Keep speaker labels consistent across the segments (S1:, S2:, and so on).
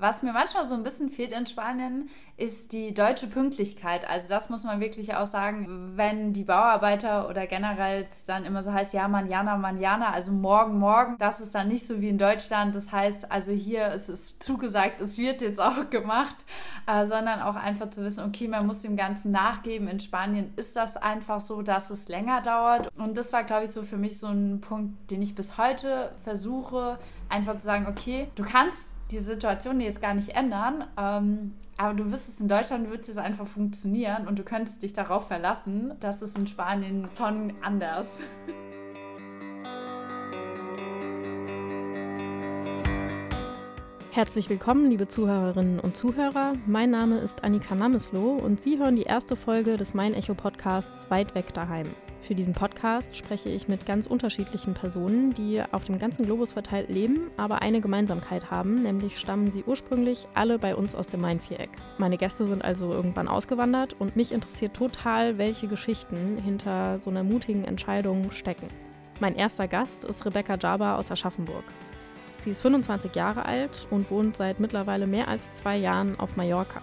S1: Was mir manchmal so ein bisschen fehlt in Spanien, ist die deutsche Pünktlichkeit. Also das muss man wirklich auch sagen, wenn die Bauarbeiter oder generell dann immer so heißt, ja, manjana, manjana, also morgen, morgen, das ist dann nicht so wie in Deutschland. Das heißt, also hier ist es zugesagt, es wird jetzt auch gemacht, äh, sondern auch einfach zu wissen, okay, man muss dem Ganzen nachgeben. In Spanien ist das einfach so, dass es länger dauert. Und das war, glaube ich, so für mich so ein Punkt, den ich bis heute versuche, einfach zu sagen, okay, du kannst die Situation jetzt gar nicht ändern, ähm, aber du wirst es in Deutschland, wird es einfach funktionieren und du könntest dich darauf verlassen, dass es in Spanien schon anders.
S2: Herzlich willkommen, liebe Zuhörerinnen und Zuhörer. Mein Name ist Annika Namesloh und Sie hören die erste Folge des Mein Echo Podcasts Weit weg daheim. Für diesen Podcast spreche ich mit ganz unterschiedlichen Personen, die auf dem ganzen Globus verteilt leben, aber eine Gemeinsamkeit haben, nämlich stammen sie ursprünglich alle bei uns aus dem Main-Viereck. Meine Gäste sind also irgendwann ausgewandert und mich interessiert total, welche Geschichten hinter so einer mutigen Entscheidung stecken. Mein erster Gast ist Rebecca Jaba aus Aschaffenburg. Sie ist 25 Jahre alt und wohnt seit mittlerweile mehr als zwei Jahren auf Mallorca.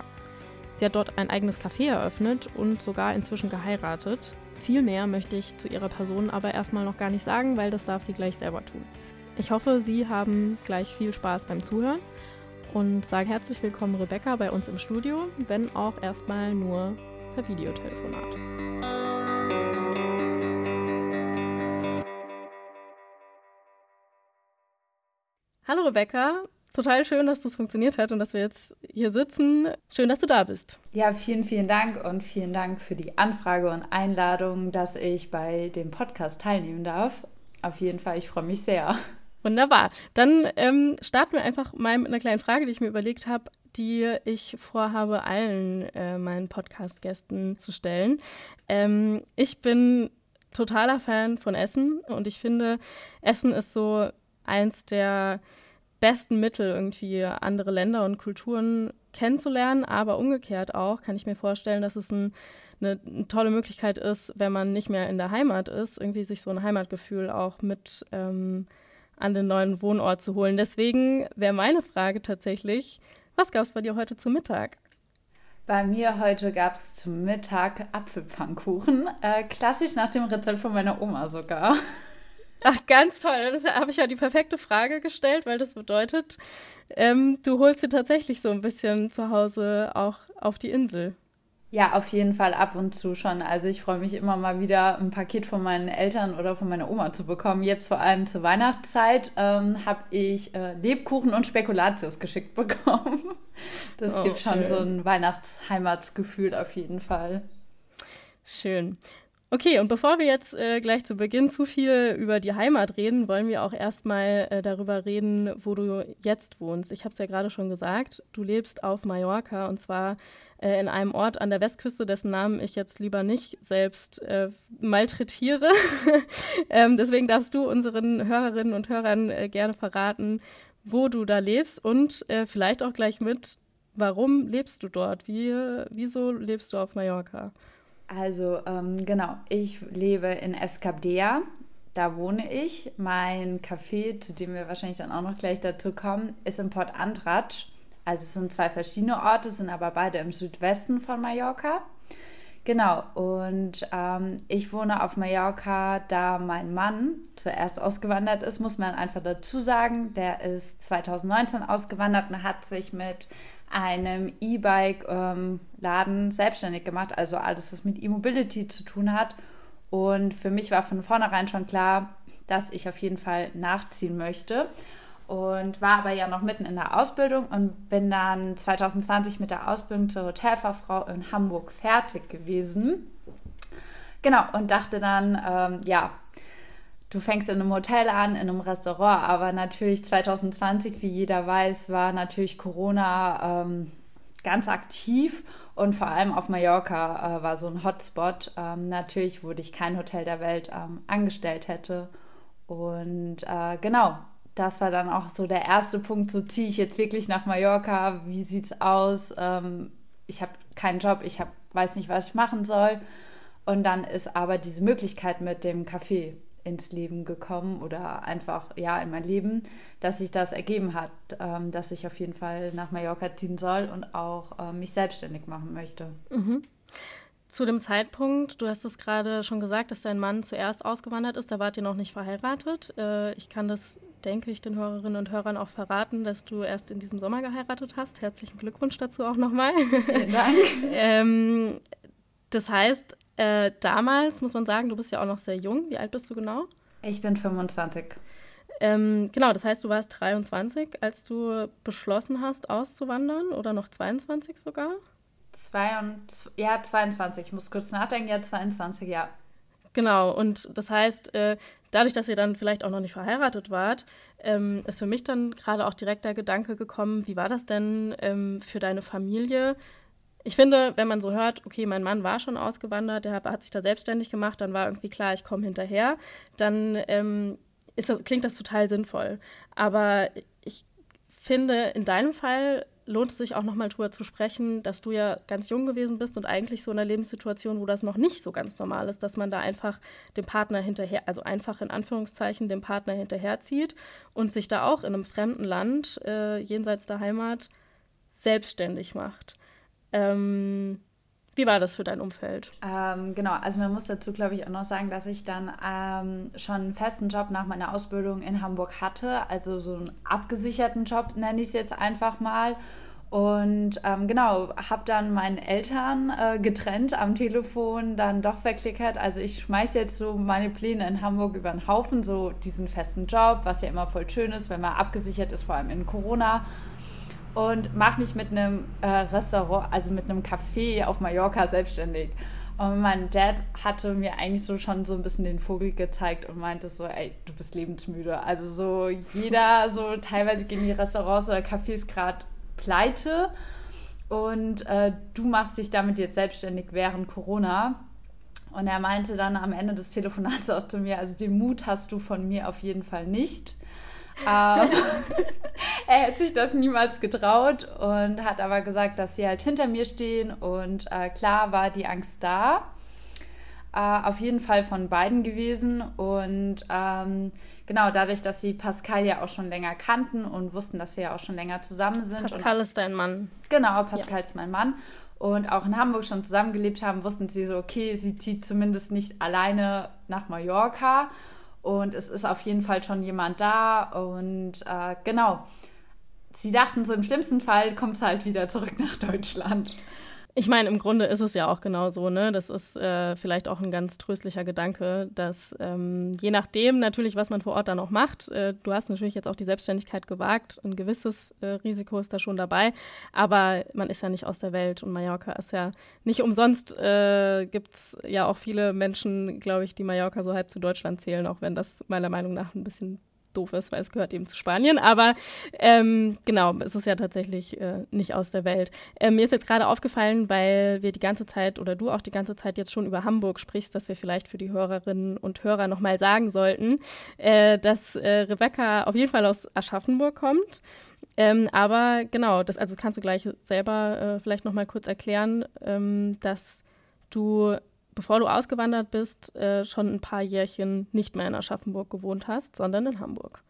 S2: Sie hat dort ein eigenes Café eröffnet und sogar inzwischen geheiratet. Viel mehr möchte ich zu ihrer Person aber erstmal noch gar nicht sagen, weil das darf sie gleich selber tun. Ich hoffe, Sie haben gleich viel Spaß beim Zuhören und sage herzlich willkommen Rebecca bei uns im Studio, wenn auch erstmal nur per Videotelefonat. Hallo Rebecca, total schön, dass das funktioniert hat und dass wir jetzt hier sitzen. Schön, dass du da bist.
S1: Ja, vielen, vielen Dank und vielen Dank für die Anfrage und Einladung, dass ich bei dem Podcast teilnehmen darf. Auf jeden Fall, ich freue mich sehr.
S2: Wunderbar. Dann ähm, starten wir einfach mal mit einer kleinen Frage, die ich mir überlegt habe, die ich vorhabe, allen äh, meinen Podcast-Gästen zu stellen. Ähm, ich bin totaler Fan von Essen und ich finde, Essen ist so eins der besten Mittel, irgendwie andere Länder und Kulturen kennenzulernen, aber umgekehrt auch kann ich mir vorstellen, dass es ein, eine, eine, tolle Möglichkeit ist, wenn man nicht mehr in der Heimat ist, irgendwie sich so ein Heimatgefühl auch mit ähm, an den neuen Wohnort zu holen. Deswegen wäre meine Frage tatsächlich, was gab es bei dir heute zum Mittag?
S1: Bei mir heute gab es zum Mittag Apfelpfannkuchen. Äh, klassisch nach dem Rezept von meiner Oma sogar.
S2: Ach, ganz toll. Das habe ich ja die perfekte Frage gestellt, weil das bedeutet, ähm, du holst sie tatsächlich so ein bisschen zu Hause auch auf die Insel.
S1: Ja, auf jeden Fall ab und zu schon. Also ich freue mich immer mal wieder, ein Paket von meinen Eltern oder von meiner Oma zu bekommen. Jetzt vor allem zur Weihnachtszeit ähm, habe ich äh, Lebkuchen und Spekulatius geschickt bekommen. Das oh, gibt schon schön. so ein Weihnachtsheimatsgefühl auf jeden Fall.
S2: Schön. Okay, und bevor wir jetzt äh, gleich zu Beginn zu viel über die Heimat reden, wollen wir auch erstmal äh, darüber reden, wo du jetzt wohnst. Ich habe es ja gerade schon gesagt, du lebst auf Mallorca und zwar äh, in einem Ort an der Westküste, dessen Namen ich jetzt lieber nicht selbst äh, malträtiere. ähm, deswegen darfst du unseren Hörerinnen und Hörern äh, gerne verraten, wo du da lebst und äh, vielleicht auch gleich mit, warum lebst du dort? Wie, wieso lebst du auf Mallorca?
S1: Also ähm, genau, ich lebe in Escabdea, da wohne ich. Mein Café, zu dem wir wahrscheinlich dann auch noch gleich dazu kommen, ist in Port Andratsch. Also es sind zwei verschiedene Orte, sind aber beide im Südwesten von Mallorca. Genau, und ähm, ich wohne auf Mallorca, da mein Mann zuerst ausgewandert ist, muss man einfach dazu sagen. Der ist 2019 ausgewandert und hat sich mit einem E-Bike-Laden ähm, selbstständig gemacht, also alles, was mit E-Mobility zu tun hat. Und für mich war von vornherein schon klar, dass ich auf jeden Fall nachziehen möchte. Und war aber ja noch mitten in der Ausbildung und bin dann 2020 mit der Ausbildung zur Hotelfachfrau in Hamburg fertig gewesen. Genau, und dachte dann, ähm, ja, du fängst in einem Hotel an, in einem Restaurant, aber natürlich 2020, wie jeder weiß, war natürlich Corona ähm, ganz aktiv und vor allem auf Mallorca äh, war so ein Hotspot. Ähm, natürlich, wo ich kein Hotel der Welt ähm, angestellt hätte. Und äh, genau, das war dann auch so der erste Punkt, so ziehe ich jetzt wirklich nach Mallorca, wie sieht's aus? Ähm, ich habe keinen Job, ich hab, weiß nicht, was ich machen soll. Und dann ist aber diese Möglichkeit mit dem Café ins Leben gekommen oder einfach ja in mein Leben, dass sich das ergeben hat, ähm, dass ich auf jeden Fall nach Mallorca ziehen soll und auch äh, mich selbstständig machen möchte.
S2: Mhm. Zu dem Zeitpunkt, du hast es gerade schon gesagt, dass dein Mann zuerst ausgewandert ist, da wart ihr noch nicht verheiratet. Äh, ich kann das, denke ich, den Hörerinnen und Hörern auch verraten, dass du erst in diesem Sommer geheiratet hast. Herzlichen Glückwunsch dazu auch nochmal. Vielen Dank. ähm, das heißt, äh, damals muss man sagen, du bist ja auch noch sehr jung. Wie alt bist du genau?
S1: Ich bin 25.
S2: Ähm, genau, das heißt, du warst 23, als du beschlossen hast, auszuwandern oder noch 22 sogar?
S1: Zwei und, ja, 22. Ich muss kurz nachdenken. Ja, 22, ja.
S2: Genau, und das heißt, äh, dadurch, dass ihr dann vielleicht auch noch nicht verheiratet wart, ähm, ist für mich dann gerade auch direkt der Gedanke gekommen, wie war das denn ähm, für deine Familie? Ich finde, wenn man so hört, okay, mein Mann war schon ausgewandert, der hat, sich da selbstständig gemacht, dann war irgendwie klar, ich komme hinterher, dann ähm, das, klingt das total sinnvoll. Aber ich finde, in deinem Fall lohnt es sich auch nochmal drüber zu sprechen, dass du ja ganz jung gewesen bist und eigentlich so in einer Lebenssituation, wo das noch nicht so ganz normal ist, dass man da einfach dem Partner hinterher, also einfach in Anführungszeichen dem Partner hinterherzieht und sich da auch in einem fremden Land äh, jenseits der Heimat selbstständig macht. Ähm, wie war das für dein Umfeld?
S1: Ähm, genau, also man muss dazu, glaube ich, auch noch sagen, dass ich dann ähm, schon einen festen Job nach meiner Ausbildung in Hamburg hatte, also so einen abgesicherten Job nenne ich es jetzt einfach mal. Und ähm, genau, habe dann meinen Eltern äh, getrennt am Telefon, dann doch verklickert. Also ich schmeiße jetzt so meine Pläne in Hamburg über den Haufen, so diesen festen Job, was ja immer voll schön ist, wenn man abgesichert ist, vor allem in Corona und mache mich mit einem äh, Restaurant, also mit einem Café auf Mallorca selbstständig. Und mein Dad hatte mir eigentlich so schon so ein bisschen den Vogel gezeigt und meinte so, ey, du bist lebensmüde. Also so jeder, so teilweise gehen die Restaurants oder Cafés gerade pleite und äh, du machst dich damit jetzt selbstständig während Corona. Und er meinte dann am Ende des Telefonats auch zu mir, also den Mut hast du von mir auf jeden Fall nicht. Ähm, er hätte sich das niemals getraut und hat aber gesagt, dass sie halt hinter mir stehen und äh, klar war die Angst da. Äh, auf jeden Fall von beiden gewesen und ähm, genau dadurch, dass sie Pascal ja auch schon länger kannten und wussten, dass wir ja auch schon länger zusammen sind.
S2: Pascal und, ist dein Mann.
S1: Genau, Pascal ja. ist mein Mann und auch in Hamburg schon zusammengelebt haben, wussten sie so, okay, sie zieht zumindest nicht alleine nach Mallorca und es ist auf jeden Fall schon jemand da. Und äh, genau, sie dachten so, im schlimmsten Fall kommt es halt wieder zurück nach Deutschland.
S2: Ich meine, im Grunde ist es ja auch genau so, ne? Das ist äh, vielleicht auch ein ganz tröstlicher Gedanke, dass ähm, je nachdem natürlich, was man vor Ort dann auch macht, äh, du hast natürlich jetzt auch die Selbstständigkeit gewagt, ein gewisses äh, Risiko ist da schon dabei, aber man ist ja nicht aus der Welt und Mallorca ist ja nicht umsonst, äh, gibt es ja auch viele Menschen, glaube ich, die Mallorca so halb zu Deutschland zählen, auch wenn das meiner Meinung nach ein bisschen doof ist, weil es gehört eben zu Spanien. Aber ähm, genau, es ist ja tatsächlich äh, nicht aus der Welt. Äh, mir ist jetzt gerade aufgefallen, weil wir die ganze Zeit oder du auch die ganze Zeit jetzt schon über Hamburg sprichst, dass wir vielleicht für die Hörerinnen und Hörer nochmal sagen sollten, äh, dass äh, Rebecca auf jeden Fall aus Aschaffenburg kommt. Ähm, aber genau, das also kannst du gleich selber äh, vielleicht nochmal kurz erklären, ähm, dass du bevor du ausgewandert bist, äh, schon ein paar Jährchen nicht mehr in Aschaffenburg gewohnt hast, sondern in Hamburg.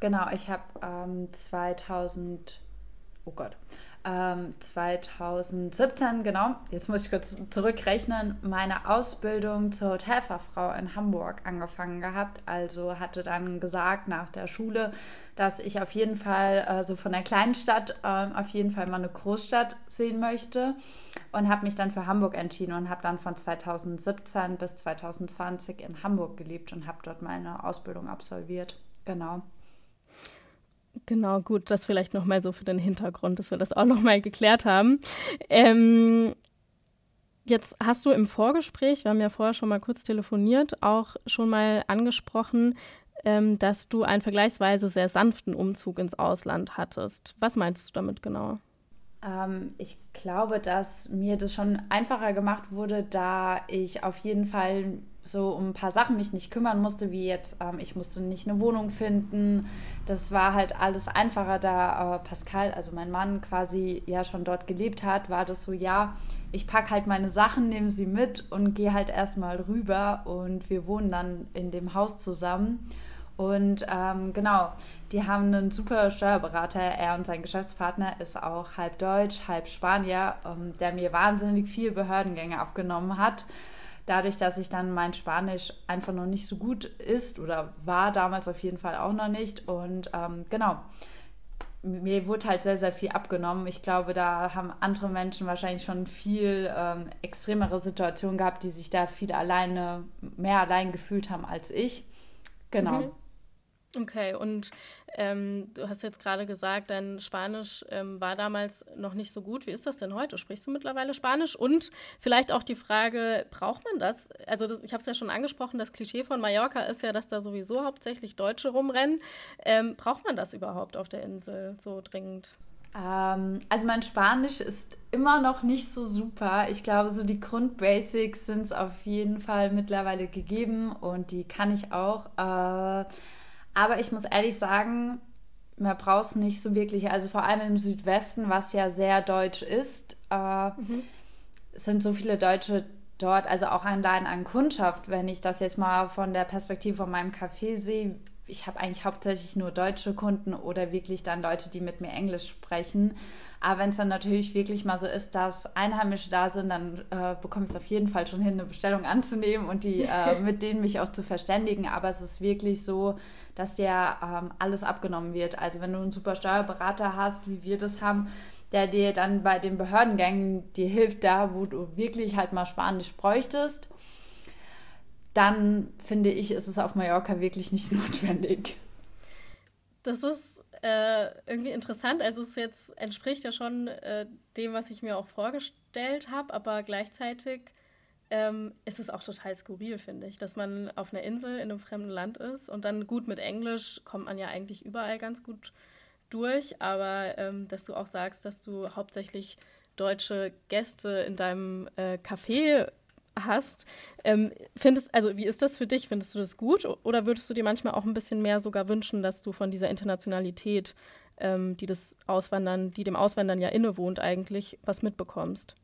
S1: Genau, ich habe ähm, 2000, oh Gott, ähm, 2017, genau, jetzt muss ich kurz zurückrechnen, meine Ausbildung zur Hotelfachfrau in Hamburg angefangen gehabt. Also hatte dann gesagt nach der Schule, dass ich auf jeden Fall äh, so von der kleinen Stadt äh, auf jeden Fall mal eine Großstadt sehen möchte und habe mich dann für Hamburg entschieden und habe dann von 2017 bis 2020 in Hamburg gelebt und habe dort meine Ausbildung absolviert. Genau.
S2: Genau, gut, das vielleicht nochmal so für den Hintergrund, dass wir das auch nochmal geklärt haben. Ähm, jetzt hast du im Vorgespräch, wir haben ja vorher schon mal kurz telefoniert, auch schon mal angesprochen, ähm, dass du einen vergleichsweise sehr sanften Umzug ins Ausland hattest. Was meinst du damit genau?
S1: Ähm, ich glaube, dass mir das schon einfacher gemacht wurde, da ich auf jeden Fall so um ein paar Sachen mich nicht kümmern musste, wie jetzt, ähm, ich musste nicht eine Wohnung finden. Das war halt alles einfacher, da äh, Pascal, also mein Mann, quasi ja schon dort gelebt hat, war das so, ja, ich packe halt meine Sachen, nehme sie mit und gehe halt erstmal rüber und wir wohnen dann in dem Haus zusammen. Und ähm, genau, die haben einen super Steuerberater. Er und sein Geschäftspartner ist auch halb Deutsch, halb Spanier, ähm, der mir wahnsinnig viel Behördengänge aufgenommen hat dadurch, dass ich dann mein Spanisch einfach noch nicht so gut ist oder war damals auf jeden Fall auch noch nicht. Und ähm, genau, mir wurde halt sehr, sehr viel abgenommen. Ich glaube, da haben andere Menschen wahrscheinlich schon viel ähm, extremere Situationen gehabt, die sich da viel alleine, mehr allein gefühlt haben als ich. Genau. Mhm.
S2: Okay, und ähm, du hast jetzt gerade gesagt, dein Spanisch ähm, war damals noch nicht so gut. Wie ist das denn heute? Sprichst du mittlerweile Spanisch? Und vielleicht auch die Frage, braucht man das? Also das, ich habe es ja schon angesprochen, das Klischee von Mallorca ist ja, dass da sowieso hauptsächlich Deutsche rumrennen. Ähm, braucht man das überhaupt auf der Insel so dringend?
S1: Ähm, also mein Spanisch ist immer noch nicht so super. Ich glaube, so die Grundbasics sind es auf jeden Fall mittlerweile gegeben und die kann ich auch. Äh, aber ich muss ehrlich sagen, man braucht es nicht so wirklich. Also vor allem im Südwesten, was ja sehr deutsch ist, äh, mhm. sind so viele Deutsche dort, also auch ein Laden an Kundschaft, wenn ich das jetzt mal von der Perspektive von meinem Café sehe. Ich habe eigentlich hauptsächlich nur deutsche Kunden oder wirklich dann Leute, die mit mir Englisch sprechen. Aber wenn es dann natürlich wirklich mal so ist, dass Einheimische da sind, dann äh, bekomme ich es auf jeden Fall schon hin, eine Bestellung anzunehmen und die äh, mit denen mich auch zu verständigen. Aber es ist wirklich so, dass dir ähm, alles abgenommen wird. Also wenn du einen super Steuerberater hast, wie wir das haben, der dir dann bei den Behördengängen dir hilft, da wo du wirklich halt mal Spanisch bräuchtest, dann finde ich, ist es auf Mallorca wirklich nicht notwendig.
S2: Das ist äh, irgendwie interessant. Also es jetzt entspricht ja schon äh, dem, was ich mir auch vorgestellt habe, aber gleichzeitig ähm, ist es auch total skurril, finde ich, dass man auf einer Insel in einem fremden Land ist und dann gut mit Englisch kommt man ja eigentlich überall ganz gut durch, aber ähm, dass du auch sagst, dass du hauptsächlich deutsche Gäste in deinem äh, Café hast. Ähm, findest, also wie ist das für dich? Findest du das gut oder würdest du dir manchmal auch ein bisschen mehr sogar wünschen, dass du von dieser Internationalität, ähm, die das Auswandern, die dem Auswandern ja innewohnt eigentlich, was mitbekommst?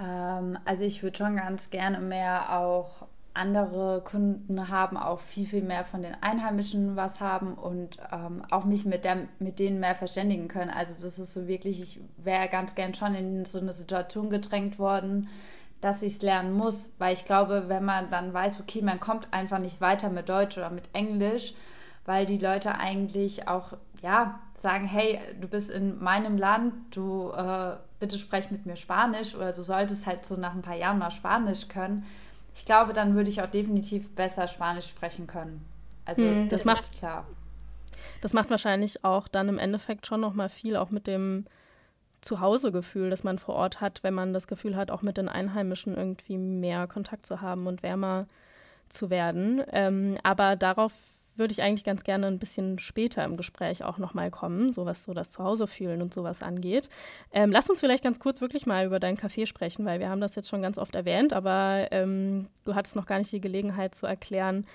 S1: Ähm, also ich würde schon ganz gerne mehr auch andere Kunden haben, auch viel, viel mehr von den Einheimischen was haben und ähm, auch mich mit, der, mit denen mehr verständigen können. Also das ist so wirklich, ich wäre ganz gern schon in so eine Situation gedrängt worden, dass ich es lernen muss, weil ich glaube, wenn man dann weiß, okay, man kommt einfach nicht weiter mit Deutsch oder mit Englisch, weil die Leute eigentlich auch, ja, sagen, hey, du bist in meinem Land, du äh, bitte sprech mit mir Spanisch oder du solltest halt so nach ein paar Jahren mal Spanisch können. Ich glaube, dann würde ich auch definitiv besser Spanisch sprechen können. Also hm, das, das macht klar.
S2: Das macht wahrscheinlich auch dann im Endeffekt schon noch mal viel auch mit dem Zuhausegefühl, das man vor Ort hat, wenn man das Gefühl hat, auch mit den Einheimischen irgendwie mehr Kontakt zu haben und wärmer zu werden. Ähm, aber darauf würde ich eigentlich ganz gerne ein bisschen später im Gespräch auch nochmal kommen, so was so das Zuhause fühlen und sowas angeht. Ähm, lass uns vielleicht ganz kurz wirklich mal über dein Café sprechen, weil wir haben das jetzt schon ganz oft erwähnt, aber ähm, du hattest noch gar nicht die Gelegenheit zu erklären,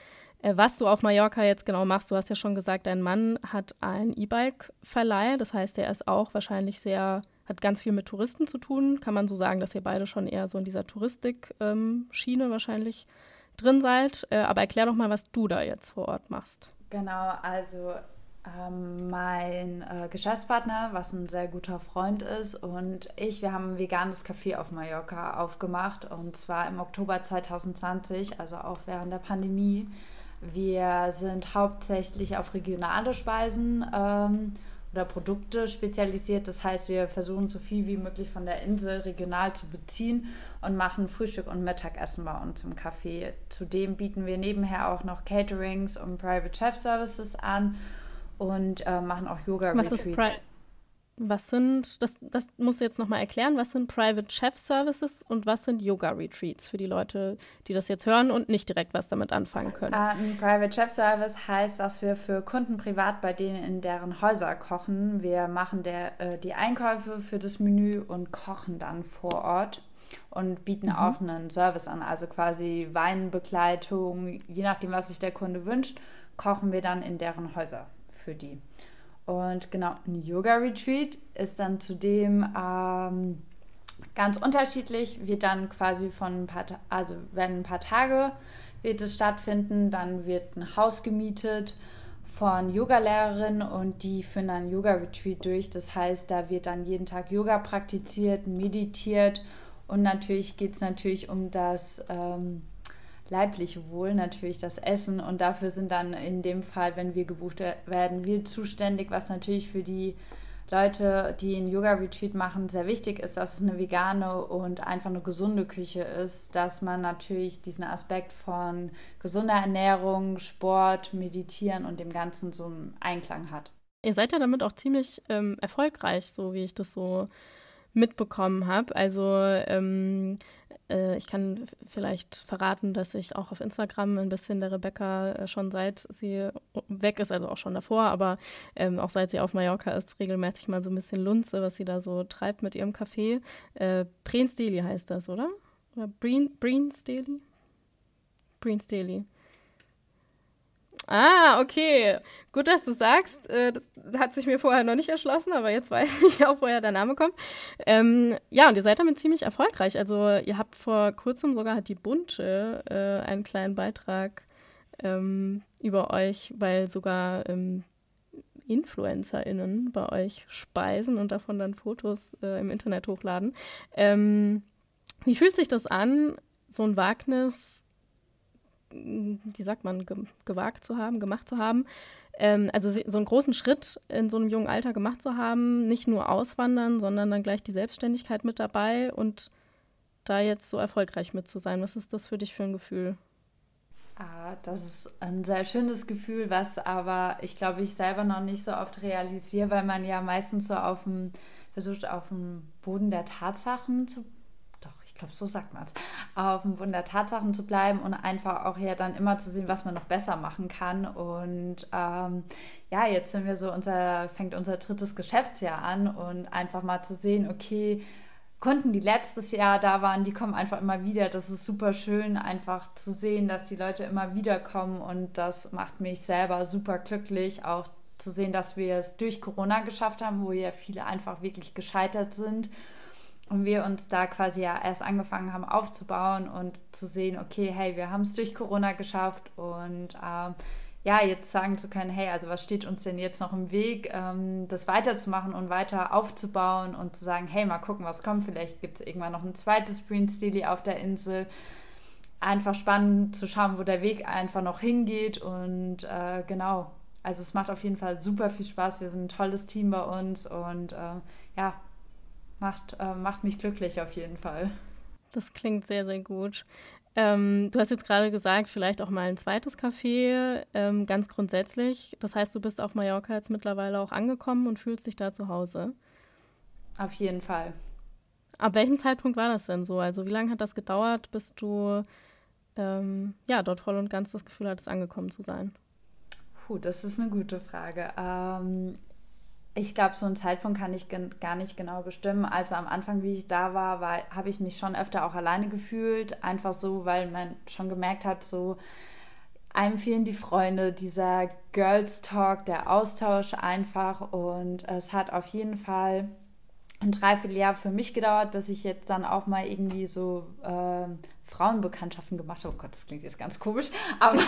S2: äh, was du auf Mallorca jetzt genau machst. Du hast ja schon gesagt, dein Mann hat ein E-Bike-Verleih, das heißt, er ist auch wahrscheinlich sehr hat ganz viel mit Touristen zu tun. Kann man so sagen, dass ihr beide schon eher so in dieser Touristik-Schiene ähm, wahrscheinlich drin seid. Äh, aber erklär doch mal, was du da jetzt vor Ort machst.
S1: Genau, also ähm, mein äh, Geschäftspartner, was ein sehr guter Freund ist, und ich, wir haben ein veganes Café auf Mallorca aufgemacht und zwar im Oktober 2020, also auch während der Pandemie. Wir sind hauptsächlich auf regionale Speisen ähm, oder Produkte spezialisiert. Das heißt, wir versuchen so viel wie möglich von der Insel regional zu beziehen und machen Frühstück und Mittagessen bei uns im Café. Zudem bieten wir nebenher auch noch Caterings und Private Chef Services an und äh, machen auch Yoga Retreats.
S2: Was sind, das, das musst du jetzt nochmal erklären, was sind Private Chef Services und was sind Yoga Retreats für die Leute, die das jetzt hören und nicht direkt was damit anfangen können? Uh,
S1: ein Private Chef Service heißt, dass wir für Kunden privat bei denen in deren Häuser kochen. Wir machen der, äh, die Einkäufe für das Menü und kochen dann vor Ort. und bieten mhm. auch einen Service an, also quasi Weinbegleitung, je nachdem, was sich der Kunde wünscht, kochen wir dann in deren Häuser für die. Und genau, ein Yoga-Retreat ist dann zudem ähm, ganz unterschiedlich, wird dann quasi von ein paar, also werden ein paar Tage wird es stattfinden, dann wird ein Haus gemietet von Yogalehrerinnen und die führen dann Yoga-Retreat durch. Das heißt, da wird dann jeden Tag Yoga praktiziert, meditiert und natürlich geht es natürlich um das ähm, leibliche Wohl, natürlich das Essen. Und dafür sind dann in dem Fall, wenn wir gebucht werden, wir zuständig, was natürlich für die Leute, die einen Yoga-Retreat machen, sehr wichtig ist, dass es eine vegane und einfach eine gesunde Küche ist, dass man natürlich diesen Aspekt von gesunder Ernährung, Sport, Meditieren und dem Ganzen so einen Einklang hat.
S2: Ihr seid ja damit auch ziemlich ähm, erfolgreich, so wie ich das so mitbekommen habe. Also ähm, äh, ich kann vielleicht verraten, dass ich auch auf Instagram ein bisschen der Rebecca äh, schon seit sie weg ist, also auch schon davor, aber ähm, auch seit sie auf Mallorca ist, regelmäßig mal so ein bisschen lunze, was sie da so treibt mit ihrem Café. Äh, Breen Steli heißt das, oder? Oder Breen, Breen Steli? Breen Steli. Ah, okay. Gut, dass du sagst. Äh, das hat sich mir vorher noch nicht erschlossen, aber jetzt weiß ich auch, woher der Name kommt. Ähm, ja, und ihr seid damit ziemlich erfolgreich. Also ihr habt vor kurzem sogar hat die Bunte äh, einen kleinen Beitrag ähm, über euch, weil sogar ähm, InfluencerInnen bei euch speisen und davon dann Fotos äh, im Internet hochladen. Ähm, wie fühlt sich das an, so ein Wagnis wie sagt man, ge gewagt zu haben, gemacht zu haben. Ähm, also so einen großen Schritt in so einem jungen Alter gemacht zu haben, nicht nur auswandern, sondern dann gleich die Selbstständigkeit mit dabei und da jetzt so erfolgreich mit zu sein. Was ist das für dich für ein Gefühl?
S1: Ah, das ist ein sehr schönes Gefühl, was aber ich glaube, ich selber noch nicht so oft realisiere, weil man ja meistens so auf dem, versucht, auf dem Boden der Tatsachen zu ich glaube, so sagt man es, auf dem Boden der Tatsachen zu bleiben und einfach auch ja dann immer zu sehen, was man noch besser machen kann. Und ähm, ja, jetzt sind wir so, unser, fängt unser drittes Geschäftsjahr an und einfach mal zu sehen, okay, Kunden, die letztes Jahr da waren, die kommen einfach immer wieder. Das ist super schön, einfach zu sehen, dass die Leute immer wieder kommen und das macht mich selber super glücklich, auch zu sehen, dass wir es durch Corona geschafft haben, wo ja viele einfach wirklich gescheitert sind und wir uns da quasi ja erst angefangen haben aufzubauen und zu sehen, okay, hey, wir haben es durch Corona geschafft und ähm, ja, jetzt sagen zu können, hey, also was steht uns denn jetzt noch im Weg, ähm, das weiterzumachen und weiter aufzubauen und zu sagen, hey, mal gucken, was kommt. Vielleicht gibt es irgendwann noch ein zweites Green Steely auf der Insel. Einfach spannend zu schauen, wo der Weg einfach noch hingeht und äh, genau. Also es macht auf jeden Fall super viel Spaß. Wir sind ein tolles Team bei uns und äh, ja, macht, äh, macht mich glücklich auf jeden Fall.
S2: Das klingt sehr, sehr gut. Ähm, du hast jetzt gerade gesagt, vielleicht auch mal ein zweites Café, ähm, ganz grundsätzlich. Das heißt, du bist auf Mallorca jetzt mittlerweile auch angekommen und fühlst dich da zu Hause.
S1: Auf jeden Fall.
S2: Ab welchem Zeitpunkt war das denn so? Also wie lange hat das gedauert, bis du ähm, ja, dort voll und ganz das Gefühl hattest, angekommen zu sein?
S1: Puh, das ist eine gute Frage. Ich glaube, so einen Zeitpunkt kann ich gar nicht genau bestimmen. Also am Anfang, wie ich da war, war habe ich mich schon öfter auch alleine gefühlt. Einfach so, weil man schon gemerkt hat, so einem fehlen die Freunde, dieser Girls Talk, der Austausch einfach. Und es hat auf jeden Fall ein Dreivierteljahr für mich gedauert, bis ich jetzt dann auch mal irgendwie so äh, Frauenbekanntschaften gemacht habe. Oh Gott, das klingt jetzt ganz komisch. Aber,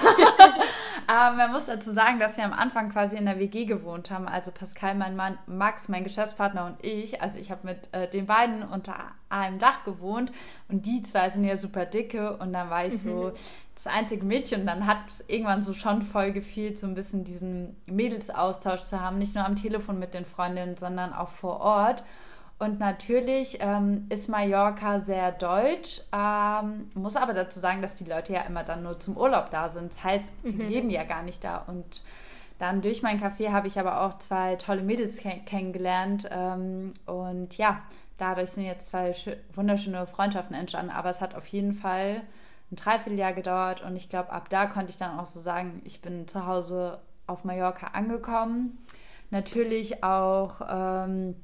S1: aber man muss dazu sagen, dass wir am Anfang quasi in der WG gewohnt haben. Also Pascal, mein Mann, Max, mein Geschäftspartner und ich. Also ich habe mit äh, den beiden unter einem Dach gewohnt und die zwei sind ja super dicke und dann war ich so mhm. das einzige Mädchen und dann hat es irgendwann so schon voll gefehlt, so ein bisschen diesen Mädelsaustausch zu haben. Nicht nur am Telefon mit den Freundinnen, sondern auch vor Ort. Und natürlich ähm, ist Mallorca sehr deutsch, ähm, muss aber dazu sagen, dass die Leute ja immer dann nur zum Urlaub da sind. Das heißt, die mhm. leben ja gar nicht da. Und dann durch mein Café habe ich aber auch zwei tolle Mädels kenn kennengelernt. Ähm, und ja, dadurch sind jetzt zwei wunderschöne Freundschaften entstanden. Aber es hat auf jeden Fall ein Dreivierteljahr gedauert. Und ich glaube, ab da konnte ich dann auch so sagen, ich bin zu Hause auf Mallorca angekommen. Natürlich auch ähm,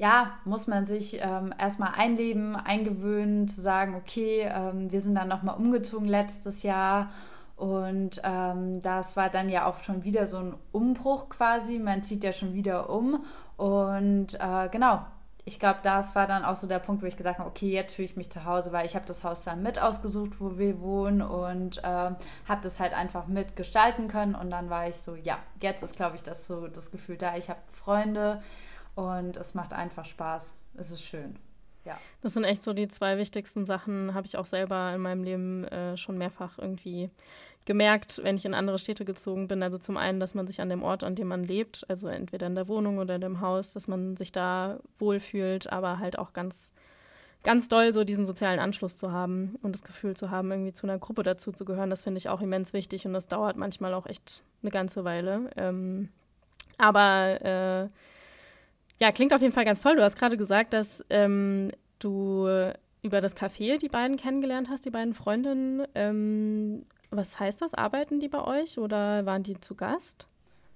S1: ja, muss man sich ähm, erstmal einleben, eingewöhnen, zu sagen, okay, ähm, wir sind dann nochmal umgezogen letztes Jahr und ähm, das war dann ja auch schon wieder so ein Umbruch quasi. Man zieht ja schon wieder um. Und äh, genau, ich glaube, das war dann auch so der Punkt, wo ich gesagt habe, okay, jetzt fühle ich mich zu Hause, weil ich habe das Haus dann mit ausgesucht, wo wir wohnen und äh, habe das halt einfach mitgestalten können. Und dann war ich so, ja, jetzt ist, glaube ich, das so das Gefühl da. Ich habe Freunde und es macht einfach Spaß. Es ist schön. Ja.
S2: Das sind echt so die zwei wichtigsten Sachen, habe ich auch selber in meinem Leben äh, schon mehrfach irgendwie gemerkt, wenn ich in andere Städte gezogen bin. Also zum einen, dass man sich an dem Ort, an dem man lebt, also entweder in der Wohnung oder in dem Haus, dass man sich da wohlfühlt, aber halt auch ganz, ganz doll so diesen sozialen Anschluss zu haben und das Gefühl zu haben, irgendwie zu einer Gruppe dazu zu gehören. Das finde ich auch immens wichtig und das dauert manchmal auch echt eine ganze Weile. Ähm, aber äh, ja, klingt auf jeden Fall ganz toll. Du hast gerade gesagt, dass ähm, du über das Café die beiden kennengelernt hast, die beiden Freundinnen. Ähm, was heißt das? Arbeiten die bei euch oder waren die zu Gast?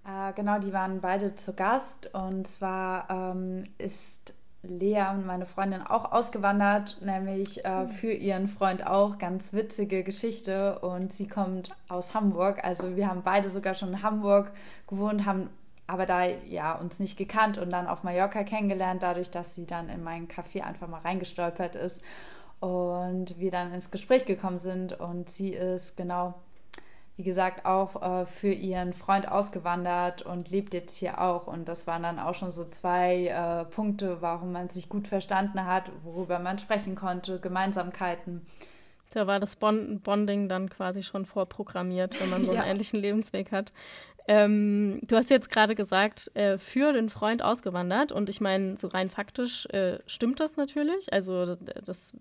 S1: Äh, genau, die waren beide zu Gast. Und zwar ähm, ist Lea und meine Freundin auch ausgewandert, nämlich äh, hm. für ihren Freund auch. Ganz witzige Geschichte. Und sie kommt aus Hamburg. Also wir haben beide sogar schon in Hamburg gewohnt, haben aber da ja uns nicht gekannt und dann auf Mallorca kennengelernt, dadurch, dass sie dann in meinen Café einfach mal reingestolpert ist und wir dann ins Gespräch gekommen sind und sie ist genau, wie gesagt, auch äh, für ihren Freund ausgewandert und lebt jetzt hier auch und das waren dann auch schon so zwei äh, Punkte, warum man sich gut verstanden hat, worüber man sprechen konnte, Gemeinsamkeiten.
S2: Da war das Bonding dann quasi schon vorprogrammiert, wenn man so einen ja. ähnlichen Lebensweg hat. Ähm, du hast jetzt gerade gesagt, äh, für den Freund ausgewandert. Und ich meine, so rein faktisch äh, stimmt das natürlich. Also das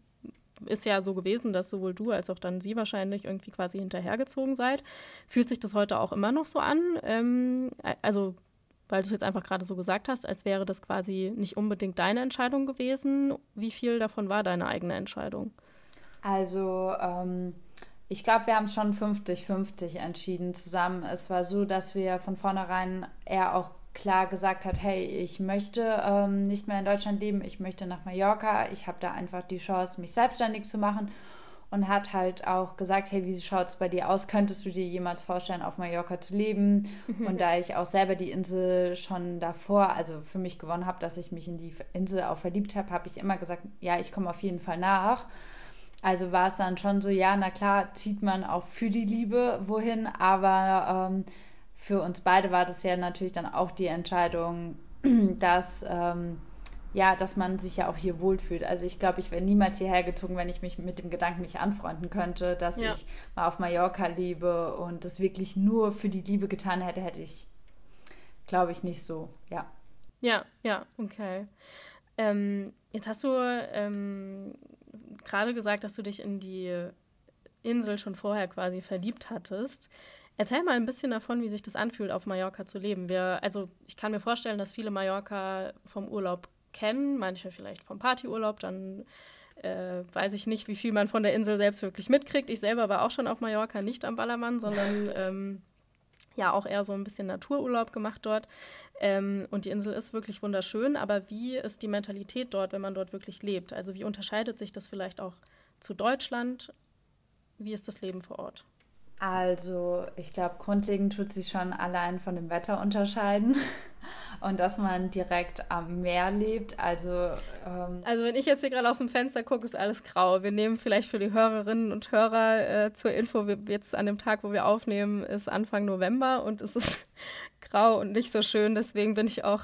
S2: ist ja so gewesen, dass sowohl du als auch dann sie wahrscheinlich irgendwie quasi hinterhergezogen seid. Fühlt sich das heute auch immer noch so an? Ähm, also weil du es jetzt einfach gerade so gesagt hast, als wäre das quasi nicht unbedingt deine Entscheidung gewesen. Wie viel davon war deine eigene Entscheidung?
S1: Also ähm, ich glaube, wir haben schon 50-50 entschieden zusammen. Es war so, dass wir von vornherein er auch klar gesagt hat, hey, ich möchte ähm, nicht mehr in Deutschland leben, ich möchte nach Mallorca, ich habe da einfach die Chance, mich selbstständig zu machen und hat halt auch gesagt, hey, wie schaut es bei dir aus? Könntest du dir jemals vorstellen, auf Mallorca zu leben? Mhm. Und da ich auch selber die Insel schon davor, also für mich gewonnen habe, dass ich mich in die Insel auch verliebt habe, habe ich immer gesagt, ja, ich komme auf jeden Fall nach. Also war es dann schon so, ja, na klar, zieht man auch für die Liebe wohin, aber ähm, für uns beide war das ja natürlich dann auch die Entscheidung, dass, ähm, ja, dass man sich ja auch hier wohlfühlt. Also ich glaube, ich wäre niemals hierher gezogen, wenn ich mich mit dem Gedanken nicht anfreunden könnte, dass ja. ich mal auf Mallorca lebe und das wirklich nur für die Liebe getan hätte, hätte ich, glaube ich, nicht so, ja.
S2: Ja, ja, okay. Ähm, jetzt hast du ähm, gerade gesagt, dass du dich in die Insel schon vorher quasi verliebt hattest. Erzähl mal ein bisschen davon, wie sich das anfühlt, auf Mallorca zu leben. Wir, also ich kann mir vorstellen, dass viele Mallorca vom Urlaub kennen, manche vielleicht vom Partyurlaub, dann äh, weiß ich nicht, wie viel man von der Insel selbst wirklich mitkriegt. Ich selber war auch schon auf Mallorca, nicht am Ballermann, sondern ähm, ja auch eher so ein bisschen Natururlaub gemacht dort. Ähm, und die Insel ist wirklich wunderschön, aber wie ist die Mentalität dort, wenn man dort wirklich lebt? Also wie unterscheidet sich das vielleicht auch zu Deutschland? Wie ist das Leben vor Ort?
S1: Also ich glaube, grundlegend tut sich schon allein von dem Wetter unterscheiden und dass man direkt am Meer lebt. Also, ähm
S2: also wenn ich jetzt hier gerade aus dem Fenster gucke, ist alles grau. Wir nehmen vielleicht für die Hörerinnen und Hörer äh, zur Info, wir, jetzt an dem Tag, wo wir aufnehmen, ist Anfang November und es ist grau und nicht so schön. Deswegen bin ich auch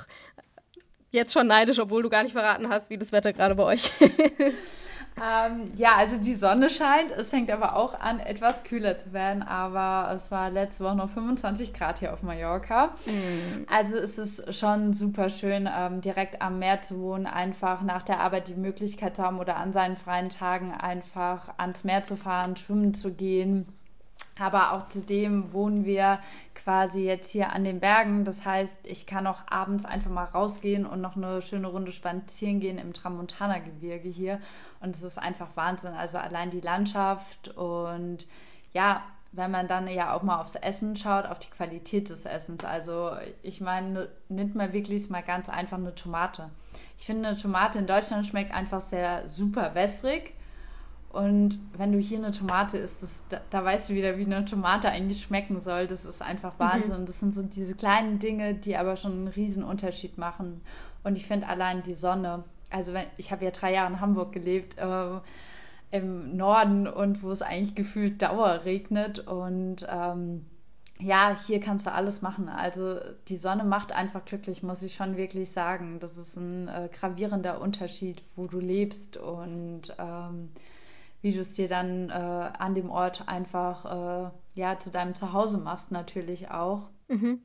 S2: jetzt schon neidisch, obwohl du gar nicht verraten hast, wie das Wetter gerade bei euch ist.
S1: Ähm, ja, also die Sonne scheint. Es fängt aber auch an, etwas kühler zu werden. Aber es war letzte Woche noch 25 Grad hier auf Mallorca. Mhm. Also es ist schon super schön, ähm, direkt am Meer zu wohnen, einfach nach der Arbeit die Möglichkeit zu haben oder an seinen freien Tagen einfach ans Meer zu fahren, schwimmen zu gehen. Aber auch zudem wohnen wir quasi jetzt hier an den Bergen. Das heißt, ich kann auch abends einfach mal rausgehen und noch eine schöne Runde spazieren gehen im Tramontana-Gebirge hier. Und es ist einfach Wahnsinn. Also allein die Landschaft und ja, wenn man dann ja auch mal aufs Essen schaut, auf die Qualität des Essens. Also ich meine, nimmt man wirklich mal ganz einfach eine Tomate. Ich finde, eine Tomate in Deutschland schmeckt einfach sehr super wässrig. Und wenn du hier eine Tomate isst, das, da, da, weißt du wieder, wie eine Tomate eigentlich schmecken soll. Das ist einfach mhm. Wahnsinn. Mhm. Das sind so diese kleinen Dinge, die aber schon einen riesen Unterschied machen. Und ich finde allein die Sonne. Also wenn, ich habe ja drei Jahre in Hamburg gelebt, äh, im Norden und wo es eigentlich gefühlt Dauer regnet. Und ähm, ja, hier kannst du alles machen. Also die Sonne macht einfach glücklich, muss ich schon wirklich sagen. Das ist ein äh, gravierender Unterschied, wo du lebst und ähm, wie du es dir dann äh, an dem Ort einfach äh, ja zu deinem Zuhause machst natürlich auch.
S2: Mhm.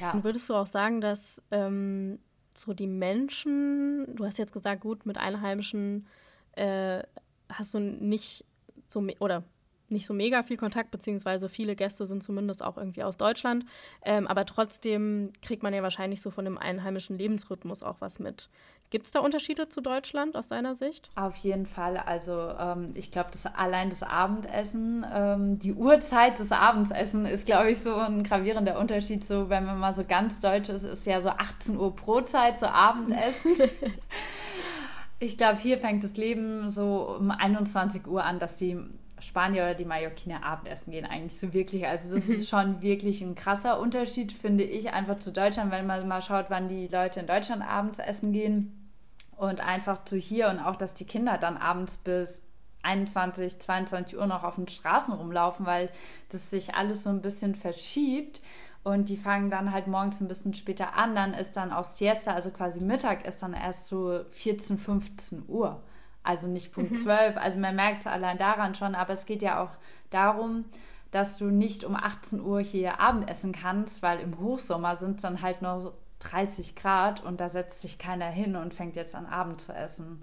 S2: Ja. Und würdest du auch sagen, dass ähm, so die Menschen, du hast jetzt gesagt, gut, mit Einheimischen äh, hast du nicht so oder nicht so mega viel Kontakt, beziehungsweise viele Gäste sind zumindest auch irgendwie aus Deutschland. Ähm, aber trotzdem kriegt man ja wahrscheinlich so von dem einheimischen Lebensrhythmus auch was mit. Gibt es da Unterschiede zu Deutschland aus deiner Sicht?
S1: Auf jeden Fall. Also ähm, ich glaube, das allein das Abendessen, ähm, die Uhrzeit des Abendsessen ist, glaube ich, so ein gravierender Unterschied. So, wenn man mal so ganz deutsch ist, ist ja so 18 Uhr Brotzeit, so Abendessen. ich glaube, hier fängt das Leben so um 21 Uhr an, dass die Spanier oder die Mallorquiner Abendessen gehen eigentlich so wirklich. Also das ist schon wirklich ein krasser Unterschied, finde ich, einfach zu Deutschland, wenn man mal schaut, wann die Leute in Deutschland abends essen gehen und einfach zu hier und auch, dass die Kinder dann abends bis 21, 22 Uhr noch auf den Straßen rumlaufen, weil das sich alles so ein bisschen verschiebt. Und die fangen dann halt morgens ein bisschen später an. Dann ist dann auch Siesta, also quasi Mittag, ist dann erst so 14, 15 Uhr also nicht Punkt mhm. 12. Also man merkt es allein daran schon, aber es geht ja auch darum, dass du nicht um 18 Uhr hier Abendessen kannst, weil im Hochsommer sind es dann halt nur 30 Grad und da setzt sich keiner hin und fängt jetzt an Abend zu essen.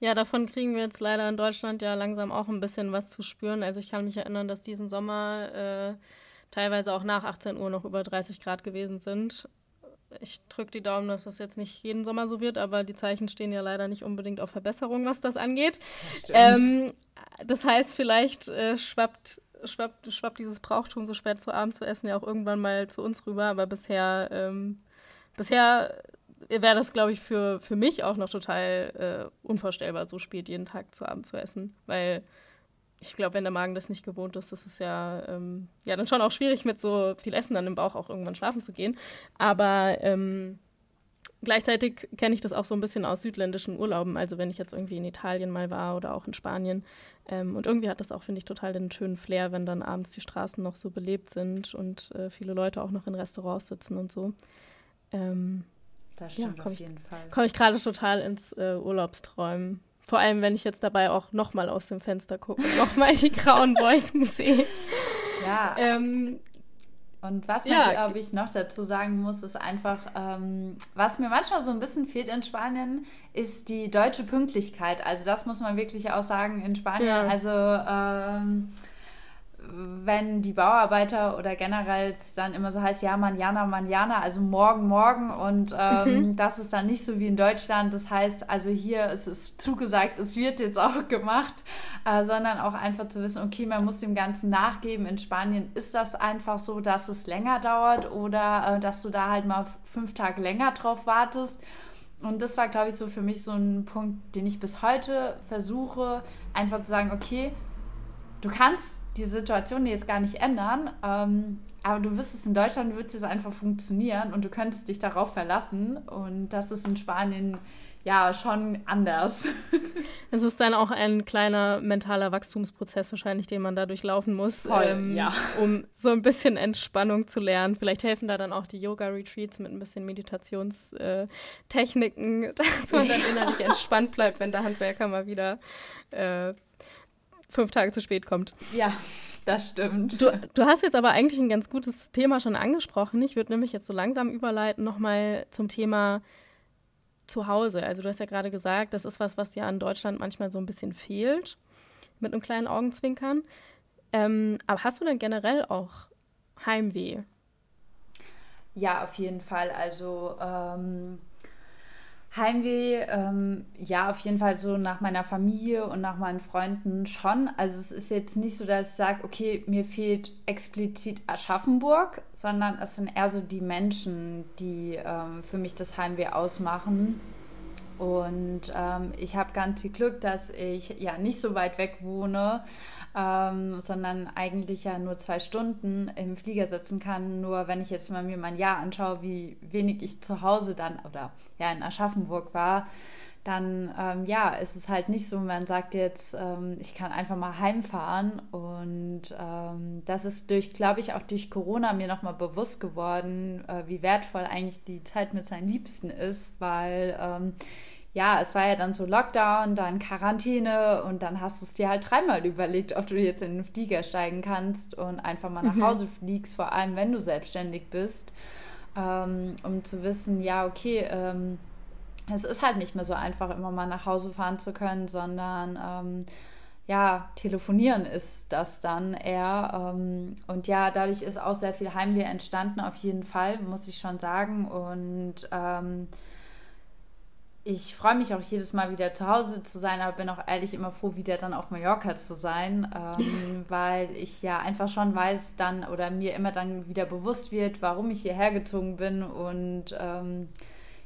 S2: Ja, davon kriegen wir jetzt leider in Deutschland ja langsam auch ein bisschen was zu spüren. Also ich kann mich erinnern, dass diesen Sommer äh, teilweise auch nach 18 Uhr noch über 30 Grad gewesen sind ich drücke die Daumen, dass das jetzt nicht jeden Sommer so wird, aber die Zeichen stehen ja leider nicht unbedingt auf Verbesserung, was das angeht. Das, ähm, das heißt, vielleicht äh, schwappt, schwappt, schwappt dieses Brauchtum, so spät zu Abend zu essen, ja auch irgendwann mal zu uns rüber, aber bisher, ähm, bisher wäre das, glaube ich, für, für mich auch noch total äh, unvorstellbar, so spät jeden Tag zu Abend zu essen, weil ich glaube, wenn der Magen das nicht gewohnt ist, das ist ja, ähm, ja dann schon auch schwierig, mit so viel Essen dann im Bauch auch irgendwann schlafen zu gehen. Aber ähm, gleichzeitig kenne ich das auch so ein bisschen aus südländischen Urlauben. Also wenn ich jetzt irgendwie in Italien mal war oder auch in Spanien. Ähm, und irgendwie hat das auch, finde ich, total den schönen Flair, wenn dann abends die Straßen noch so belebt sind und äh, viele Leute auch noch in Restaurants sitzen und so. Ähm,
S1: das stimmt ja, auf jeden
S2: ich,
S1: Fall.
S2: Komme ich gerade total ins äh, Urlaubsträumen. Vor allem, wenn ich jetzt dabei auch nochmal aus dem Fenster gucke und nochmal die grauen Wolken sehe.
S1: Ja. Ähm, und was man, ja. glaube ich, noch dazu sagen muss, ist einfach, ähm, was mir manchmal so ein bisschen fehlt in Spanien, ist die deutsche Pünktlichkeit. Also das muss man wirklich auch sagen in Spanien. Ja. Also ähm, wenn die Bauarbeiter oder generell dann immer so heißt, ja, manjana, manjana, also morgen, morgen. Und ähm, mhm. das ist dann nicht so wie in Deutschland. Das heißt, also hier ist es zugesagt, es wird jetzt auch gemacht, äh, sondern auch einfach zu wissen, okay, man muss dem Ganzen nachgeben. In Spanien ist das einfach so, dass es länger dauert oder äh, dass du da halt mal fünf Tage länger drauf wartest. Und das war, glaube ich, so für mich so ein Punkt, den ich bis heute versuche, einfach zu sagen, okay, du kannst die Situation jetzt gar nicht ändern. Ähm, aber du wüsstest, in Deutschland wird es einfach funktionieren und du könntest dich darauf verlassen. Und das ist in Spanien ja schon anders.
S2: Es ist dann auch ein kleiner mentaler Wachstumsprozess wahrscheinlich, den man dadurch laufen muss,
S1: Voll, ähm, ja.
S2: um so ein bisschen Entspannung zu lernen. Vielleicht helfen da dann auch die Yoga-Retreats mit ein bisschen Meditationstechniken, dass man dann innerlich entspannt bleibt, wenn der Handwerker mal wieder äh, fünf Tage zu spät kommt.
S1: Ja, das stimmt.
S2: Du, du hast jetzt aber eigentlich ein ganz gutes Thema schon angesprochen. Ich würde nämlich jetzt so langsam überleiten nochmal zum Thema Zuhause. Also du hast ja gerade gesagt, das ist was, was dir an Deutschland manchmal so ein bisschen fehlt, mit einem kleinen Augenzwinkern. Ähm, aber hast du denn generell auch Heimweh?
S1: Ja, auf jeden Fall. Also ähm, Heimweh, ähm, ja, auf jeden Fall so nach meiner Familie und nach meinen Freunden schon. Also es ist jetzt nicht so, dass ich sage, okay, mir fehlt explizit Aschaffenburg, sondern es sind eher so die Menschen, die ähm, für mich das Heimweh ausmachen. Und ähm, ich habe ganz viel Glück, dass ich ja nicht so weit weg wohne ähm, sondern eigentlich ja nur zwei Stunden im Flieger sitzen kann. Nur wenn ich jetzt mal mir mein Jahr anschaue, wie wenig ich zu Hause dann oder ja in Aschaffenburg war, dann ähm, ja, ist es halt nicht so, man sagt jetzt, ähm, ich kann einfach mal heimfahren und ähm, das ist durch, glaube ich, auch durch Corona mir nochmal bewusst geworden, äh, wie wertvoll eigentlich die Zeit mit seinen Liebsten ist, weil ähm, ja, es war ja dann so Lockdown, dann Quarantäne und dann hast du es dir halt dreimal überlegt, ob du jetzt in den Flieger steigen kannst und einfach mal nach mhm. Hause fliegst, vor allem wenn du selbstständig bist, ähm, um zu wissen, ja, okay, ähm, es ist halt nicht mehr so einfach, immer mal nach Hause fahren zu können, sondern ähm, ja, telefonieren ist das dann eher. Ähm, und ja, dadurch ist auch sehr viel Heimweh entstanden, auf jeden Fall, muss ich schon sagen. Und ähm, ich freue mich auch jedes Mal wieder zu Hause zu sein, aber bin auch ehrlich immer froh, wieder dann auf Mallorca zu sein, ähm, weil ich ja einfach schon weiß dann oder mir immer dann wieder bewusst wird, warum ich hierher gezogen bin und ähm,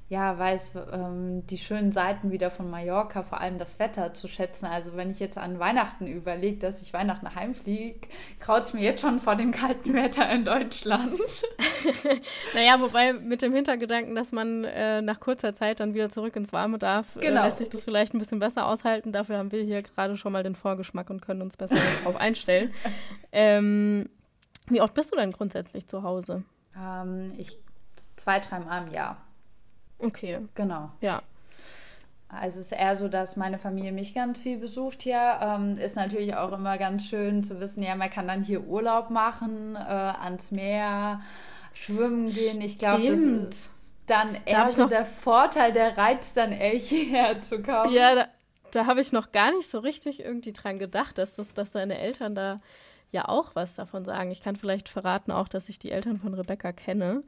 S1: ja, weiß, ähm, die schönen Seiten wieder von Mallorca, vor allem das Wetter zu schätzen. Also wenn ich jetzt an Weihnachten überlege, dass ich Weihnachten heimfliege, kraut es mir jetzt schon vor dem kalten Wetter in Deutschland.
S2: naja, wobei mit dem Hintergedanken, dass man äh, nach kurzer Zeit dann wieder zurück ins Warme darf, äh, genau. äh, lässt sich das vielleicht ein bisschen besser aushalten. Dafür haben wir hier gerade schon mal den Vorgeschmack und können uns besser darauf einstellen. Ähm, wie oft bist du denn grundsätzlich zu Hause?
S1: Ähm, ich zwei, dreimal im Jahr.
S2: Okay.
S1: Genau.
S2: Ja.
S1: Also es ist eher so, dass meine Familie mich ganz viel besucht hier. Ähm, ist natürlich auch immer ganz schön zu wissen, ja, man kann dann hier Urlaub machen, äh, ans Meer, schwimmen gehen. Ich glaube, das ist dann eher so der Vorteil, der Reiz, dann zu kommen.
S2: Ja, da, da habe ich noch gar nicht so richtig irgendwie dran gedacht, dass, das, dass deine Eltern da ja auch was davon sagen. Ich kann vielleicht verraten auch, dass ich die Eltern von Rebecca kenne.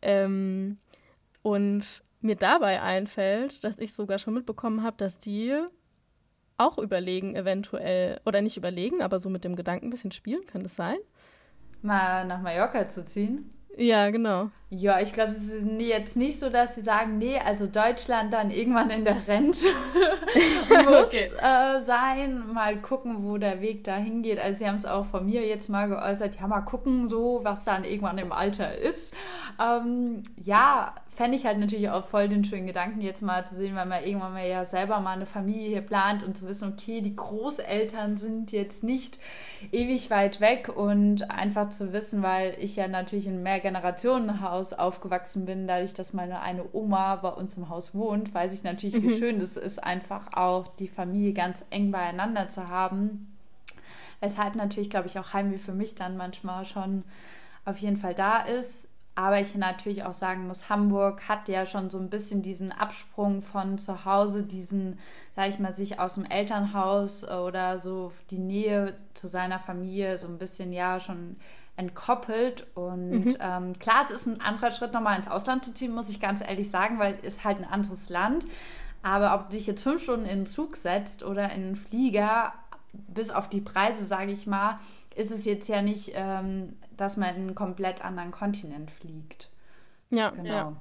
S2: Ähm, und mir dabei einfällt, dass ich sogar schon mitbekommen habe, dass die auch überlegen, eventuell, oder nicht überlegen, aber so mit dem Gedanken ein bisschen spielen, kann das sein?
S1: Mal nach Mallorca zu ziehen?
S2: Ja, genau.
S1: Ja, ich glaube, es ist jetzt nicht so, dass sie sagen, nee, also Deutschland dann irgendwann in der Rente muss okay. äh, sein. Mal gucken, wo der Weg da hingeht. Also sie haben es auch von mir jetzt mal geäußert, ja, mal gucken so, was dann irgendwann im Alter ist. Ähm, ja, fände ich halt natürlich auch voll den schönen Gedanken, jetzt mal zu sehen, weil man irgendwann mal ja selber mal eine Familie hier plant und zu wissen, okay, die Großeltern sind jetzt nicht ewig weit weg und einfach zu wissen, weil ich ja natürlich in mehr Generationenhaus aufgewachsen bin, dadurch, dass meine eine Oma bei uns im Haus wohnt, weiß ich natürlich, mhm. wie schön das ist, einfach auch die Familie ganz eng beieinander zu haben. Weshalb natürlich, glaube ich, auch Heimweh für mich dann manchmal schon auf jeden Fall da ist aber ich natürlich auch sagen muss, Hamburg hat ja schon so ein bisschen diesen Absprung von zu Hause, diesen, sag ich mal, sich aus dem Elternhaus oder so die Nähe zu seiner Familie so ein bisschen ja schon entkoppelt. Und mhm. ähm, klar, es ist ein anderer Schritt, nochmal ins Ausland zu ziehen, muss ich ganz ehrlich sagen, weil es ist halt ein anderes Land. Aber ob du dich jetzt fünf Stunden in den Zug setzt oder in einen Flieger, bis auf die Preise, sage ich mal, ist es jetzt ja nicht, ähm, dass man in einen komplett anderen Kontinent fliegt.
S2: Ja, genau. Ja.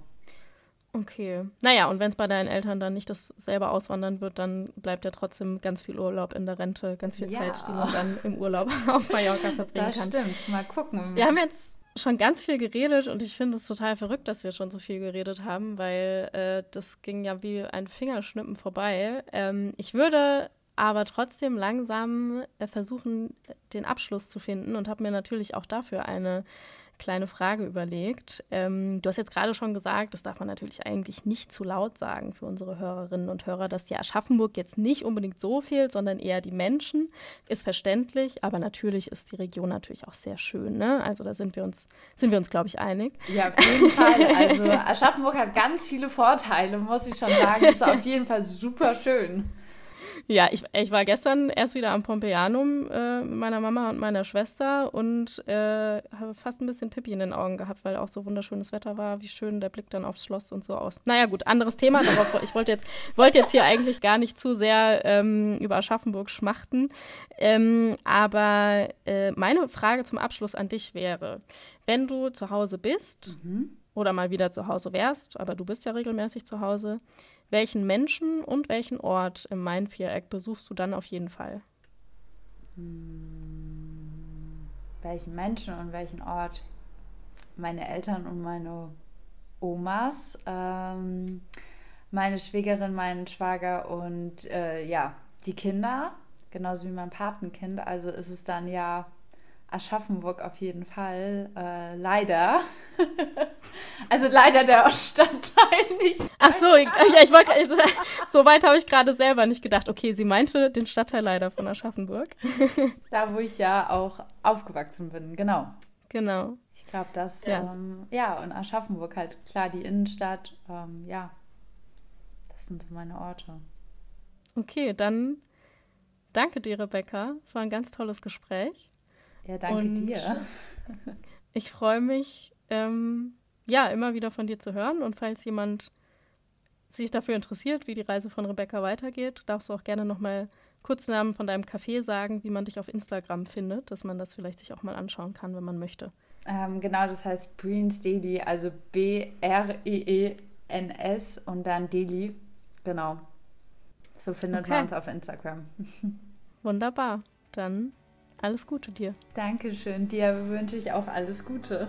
S2: Okay. Naja, und wenn es bei deinen Eltern dann nicht das selber auswandern wird, dann bleibt ja trotzdem ganz viel Urlaub in der Rente, ganz viel ja. Zeit, die man dann im Urlaub auf Mallorca verbringen das kann.
S1: Stimmt, mal gucken.
S2: Wir haben jetzt schon ganz viel geredet und ich finde es total verrückt, dass wir schon so viel geredet haben, weil äh, das ging ja wie ein Fingerschnippen vorbei. Ähm, ich würde aber trotzdem langsam äh, versuchen, den Abschluss zu finden und habe mir natürlich auch dafür eine kleine Frage überlegt. Ähm, du hast jetzt gerade schon gesagt, das darf man natürlich eigentlich nicht zu laut sagen für unsere Hörerinnen und Hörer, dass die Aschaffenburg jetzt nicht unbedingt so fehlt, sondern eher die Menschen. Ist verständlich, aber natürlich ist die Region natürlich auch sehr schön. Ne? Also da sind wir uns, sind wir uns, glaube ich, einig.
S1: Ja, auf jeden Fall. Also Aschaffenburg hat ganz viele Vorteile, muss ich schon sagen. Ist auf jeden Fall super schön.
S2: Ja, ich, ich war gestern erst wieder am Pompeianum äh, mit meiner Mama und meiner Schwester und äh, habe fast ein bisschen Pippi in den Augen gehabt, weil auch so wunderschönes Wetter war. Wie schön der Blick dann aufs Schloss und so aus. Naja, gut, anderes Thema. Darauf, ich wollte jetzt, wollte jetzt hier eigentlich gar nicht zu sehr ähm, über Aschaffenburg schmachten. Ähm, aber äh, meine Frage zum Abschluss an dich wäre, wenn du zu Hause bist mhm. oder mal wieder zu Hause wärst, aber du bist ja regelmäßig zu Hause, welchen Menschen und welchen Ort im Main-Viereck besuchst du dann auf jeden Fall?
S1: Hm, welchen Menschen und welchen Ort? Meine Eltern und meine Omas, ähm, meine Schwägerin, meinen Schwager und äh, ja, die Kinder, genauso wie mein Patenkind. Also ist es dann ja Aschaffenburg auf jeden Fall. Äh, leider. also leider der Stadtteil nicht.
S2: Ach so, ich, ich wollte so weit habe ich gerade selber nicht gedacht. Okay, sie meinte den Stadtteil leider von Aschaffenburg.
S1: da, wo ich ja auch aufgewachsen bin, genau.
S2: Genau.
S1: Ich glaube, das, ja. Ähm, ja, und Aschaffenburg halt, klar, die Innenstadt, ähm, ja, das sind so meine Orte.
S2: Okay, dann danke dir, Rebecca. Es war ein ganz tolles Gespräch.
S1: Ja, danke und dir.
S2: Ich freue mich, ähm, ja, immer wieder von dir zu hören. Und falls jemand sich dafür interessiert, wie die Reise von Rebecca weitergeht, darfst du auch gerne nochmal kurz Namen von deinem Café sagen, wie man dich auf Instagram findet, dass man das vielleicht sich auch mal anschauen kann, wenn man möchte.
S1: Ähm, genau, das heißt Breens Daily, also B-R-E-E-N-S und dann Daily. Genau. So findet okay. man uns auf Instagram.
S2: Wunderbar. Dann alles Gute dir.
S1: Dankeschön. Dir wünsche ich auch alles Gute.